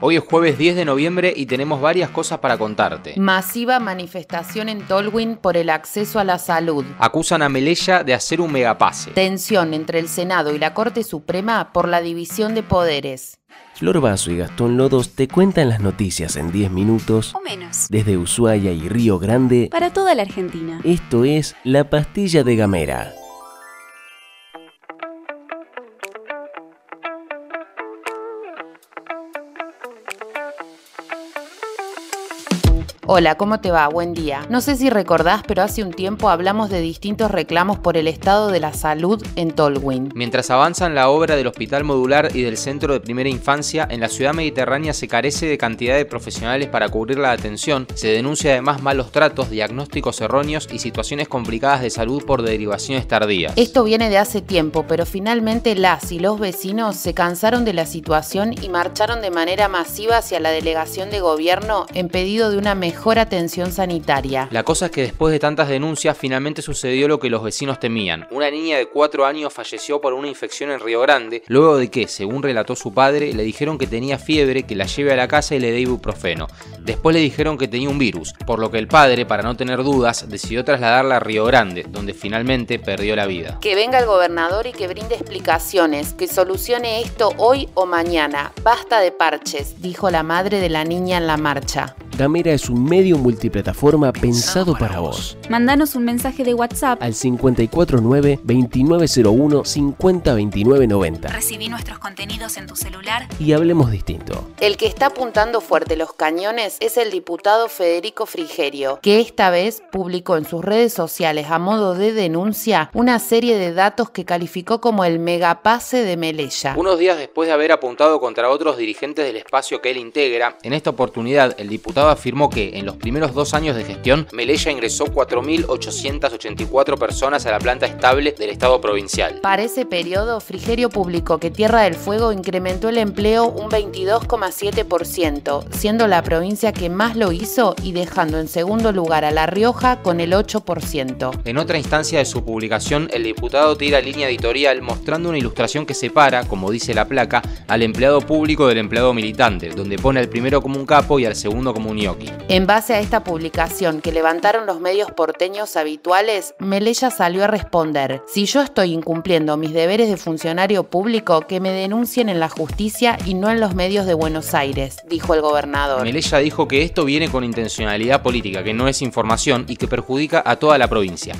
Hoy es jueves 10 de noviembre y tenemos varias cosas para contarte. Masiva manifestación en Tolwyn por el acceso a la salud. Acusan a Melella de hacer un megapase. Tensión entre el Senado y la Corte Suprema por la división de poderes. Flor Vaso y Gastón Lodos te cuentan las noticias en 10 minutos o menos. desde Ushuaia y Río Grande. Para toda la Argentina. Esto es La Pastilla de Gamera. Hola, ¿cómo te va? Buen día. No sé si recordás, pero hace un tiempo hablamos de distintos reclamos por el estado de la salud en Tolwyn. Mientras avanzan la obra del Hospital Modular y del Centro de Primera Infancia, en la ciudad mediterránea se carece de cantidad de profesionales para cubrir la atención, se denuncia además malos tratos, diagnósticos erróneos y situaciones complicadas de salud por derivaciones tardías. Esto viene de hace tiempo, pero finalmente las y los vecinos se cansaron de la situación y marcharon de manera masiva hacia la delegación de gobierno en pedido de una mejor mejor atención sanitaria. La cosa es que después de tantas denuncias finalmente sucedió lo que los vecinos temían. Una niña de 4 años falleció por una infección en Río Grande, luego de que, según relató su padre, le dijeron que tenía fiebre, que la lleve a la casa y le dé ibuprofeno. Después le dijeron que tenía un virus, por lo que el padre, para no tener dudas, decidió trasladarla a Río Grande, donde finalmente perdió la vida. Que venga el gobernador y que brinde explicaciones, que solucione esto hoy o mañana. Basta de parches, dijo la madre de la niña en la marcha. Gamera es un medio multiplataforma pensado para vos. Mándanos un mensaje de WhatsApp al 549-2901-502990. Recibí nuestros contenidos en tu celular y hablemos distinto. El que está apuntando fuerte los cañones es el diputado Federico Frigerio, que esta vez publicó en sus redes sociales a modo de denuncia una serie de datos que calificó como el megapase de Melella. Unos días después de haber apuntado contra otros dirigentes del espacio que él integra, en esta oportunidad el diputado afirmó que en los primeros dos años de gestión, Melella ingresó 4.884 personas a la planta estable del Estado provincial. Para ese periodo, Frigerio publicó que Tierra del Fuego incrementó el empleo un 22,7%, siendo la provincia que más lo hizo y dejando en segundo lugar a La Rioja con el 8%. En otra instancia de su publicación, el diputado tira línea editorial mostrando una ilustración que separa, como dice la placa, al empleado público del empleado militante, donde pone al primero como un capo y al segundo como un gnocchi. En base a esta publicación que levantaron los medios porteños habituales, Melella salió a responder, si yo estoy incumpliendo mis deberes de funcionario público, que me denuncien en la justicia y no en los medios de Buenos Aires, dijo el gobernador. Melella dijo que esto viene con intencionalidad política, que no es información y que perjudica a toda la provincia.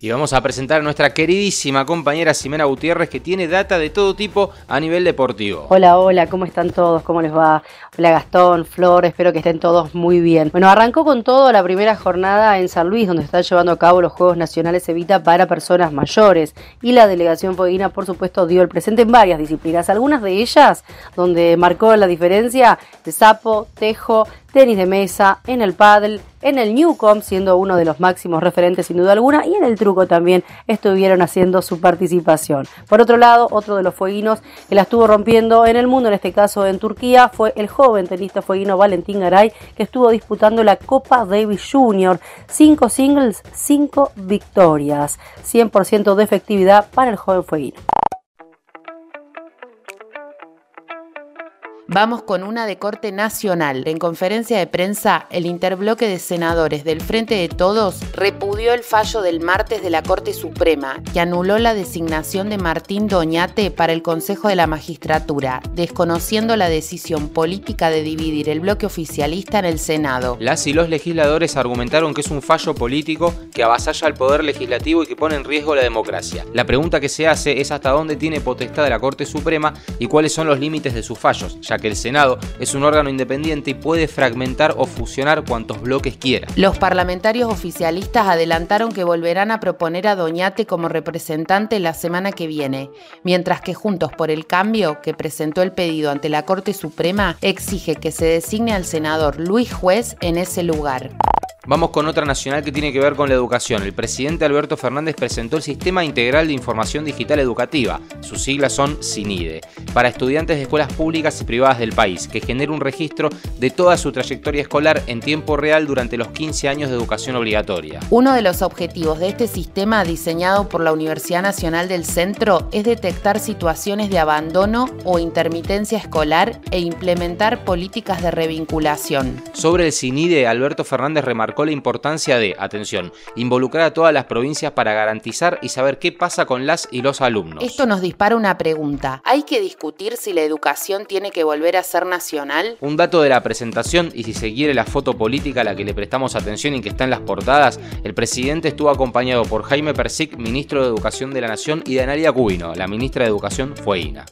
Y vamos a presentar a nuestra queridísima compañera Ximena Gutiérrez que tiene data de todo tipo a nivel deportivo. Hola, hola, ¿cómo están todos? ¿Cómo les va? Hola Gastón, Flor, espero que estén todos muy bien. Bueno, arrancó con todo la primera jornada en San Luis, donde están llevando a cabo los Juegos Nacionales Evita para personas mayores. Y la delegación Fueguina, por supuesto, dio el presente en varias disciplinas. Algunas de ellas, donde marcó la diferencia, de sapo, tejo, tenis de mesa, en el paddle, en el Newcom, siendo uno de los máximos referentes sin duda alguna, y en el truco también estuvieron haciendo su participación. Por otro lado, otro de los fueguinos que la estuvo rompiendo en el mundo, en este caso en Turquía, fue el joven tenista fueguino Valentín Garay, que estuvo disputando la Copa Davis Junior. Cinco singles, cinco victorias. 100% de efectividad para el joven fueguino. Vamos con una de corte nacional. En conferencia de prensa, el interbloque de senadores del Frente de Todos repudió el fallo del martes de la Corte Suprema que anuló la designación de Martín Doñate para el Consejo de la Magistratura, desconociendo la decisión política de dividir el bloque oficialista en el Senado. Las y los legisladores argumentaron que es un fallo político que avasalla al poder legislativo y que pone en riesgo la democracia. La pregunta que se hace es hasta dónde tiene potestad la Corte Suprema y cuáles son los límites de sus fallos, ya que el Senado es un órgano independiente y puede fragmentar o fusionar cuantos bloques quiera. Los parlamentarios oficialistas adelantaron que volverán a proponer a Doñate como representante la semana que viene, mientras que Juntos por el Cambio, que presentó el pedido ante la Corte Suprema, exige que se designe al senador Luis Juez en ese lugar. Vamos con otra nacional que tiene que ver con la educación. El presidente Alberto Fernández presentó el Sistema Integral de Información Digital Educativa, sus siglas son SINIDE, para estudiantes de escuelas públicas y privadas del país, que genera un registro de toda su trayectoria escolar en tiempo real durante los 15 años de educación obligatoria. Uno de los objetivos de este sistema diseñado por la Universidad Nacional del Centro es detectar situaciones de abandono o intermitencia escolar e implementar políticas de revinculación. Sobre el CINIDE, Alberto Fernández remarcó la importancia de, atención, involucrar a todas las provincias para garantizar y saber qué pasa con las y los alumnos. Esto nos dispara una pregunta. ¿Hay que discutir si la educación tiene que volver a ser nacional? Un dato de la presentación, y si se quiere la foto política a la que le prestamos atención y que está en las portadas, el presidente estuvo acompañado por Jaime Persic, ministro de Educación de la Nación, y de Analia Cubino, la ministra de Educación fue INA.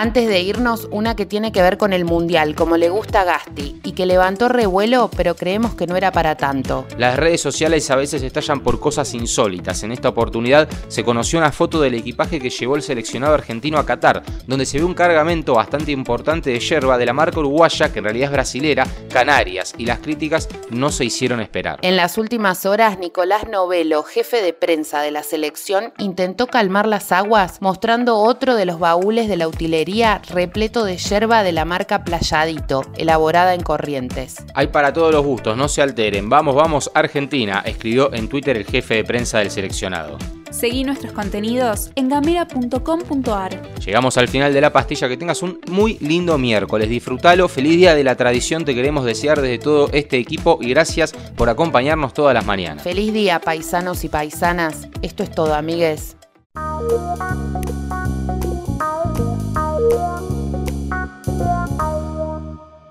Antes de irnos, una que tiene que ver con el Mundial, como le gusta a Gasti, y que levantó revuelo, pero creemos que no era para tanto. Las redes sociales a veces estallan por cosas insólitas. En esta oportunidad se conoció una foto del equipaje que llevó el seleccionado argentino a Qatar, donde se ve un cargamento bastante importante de yerba de la marca uruguaya, que en realidad es brasilera, Canarias, y las críticas no se hicieron esperar. En las últimas horas, Nicolás Novelo, jefe de prensa de la selección, intentó calmar las aguas mostrando otro de los baúles de la utilería repleto de yerba de la marca Playadito, elaborada en Corrientes. Hay para todos los gustos, no se alteren. Vamos, vamos, Argentina, escribió en Twitter el jefe de prensa del seleccionado. Seguí nuestros contenidos en gamera.com.ar. Llegamos al final de la pastilla. Que tengas un muy lindo miércoles. Disfrútalo. Feliz día de la tradición. Te queremos desear desde todo este equipo y gracias por acompañarnos todas las mañanas. Feliz día, paisanos y paisanas. Esto es todo, amigues.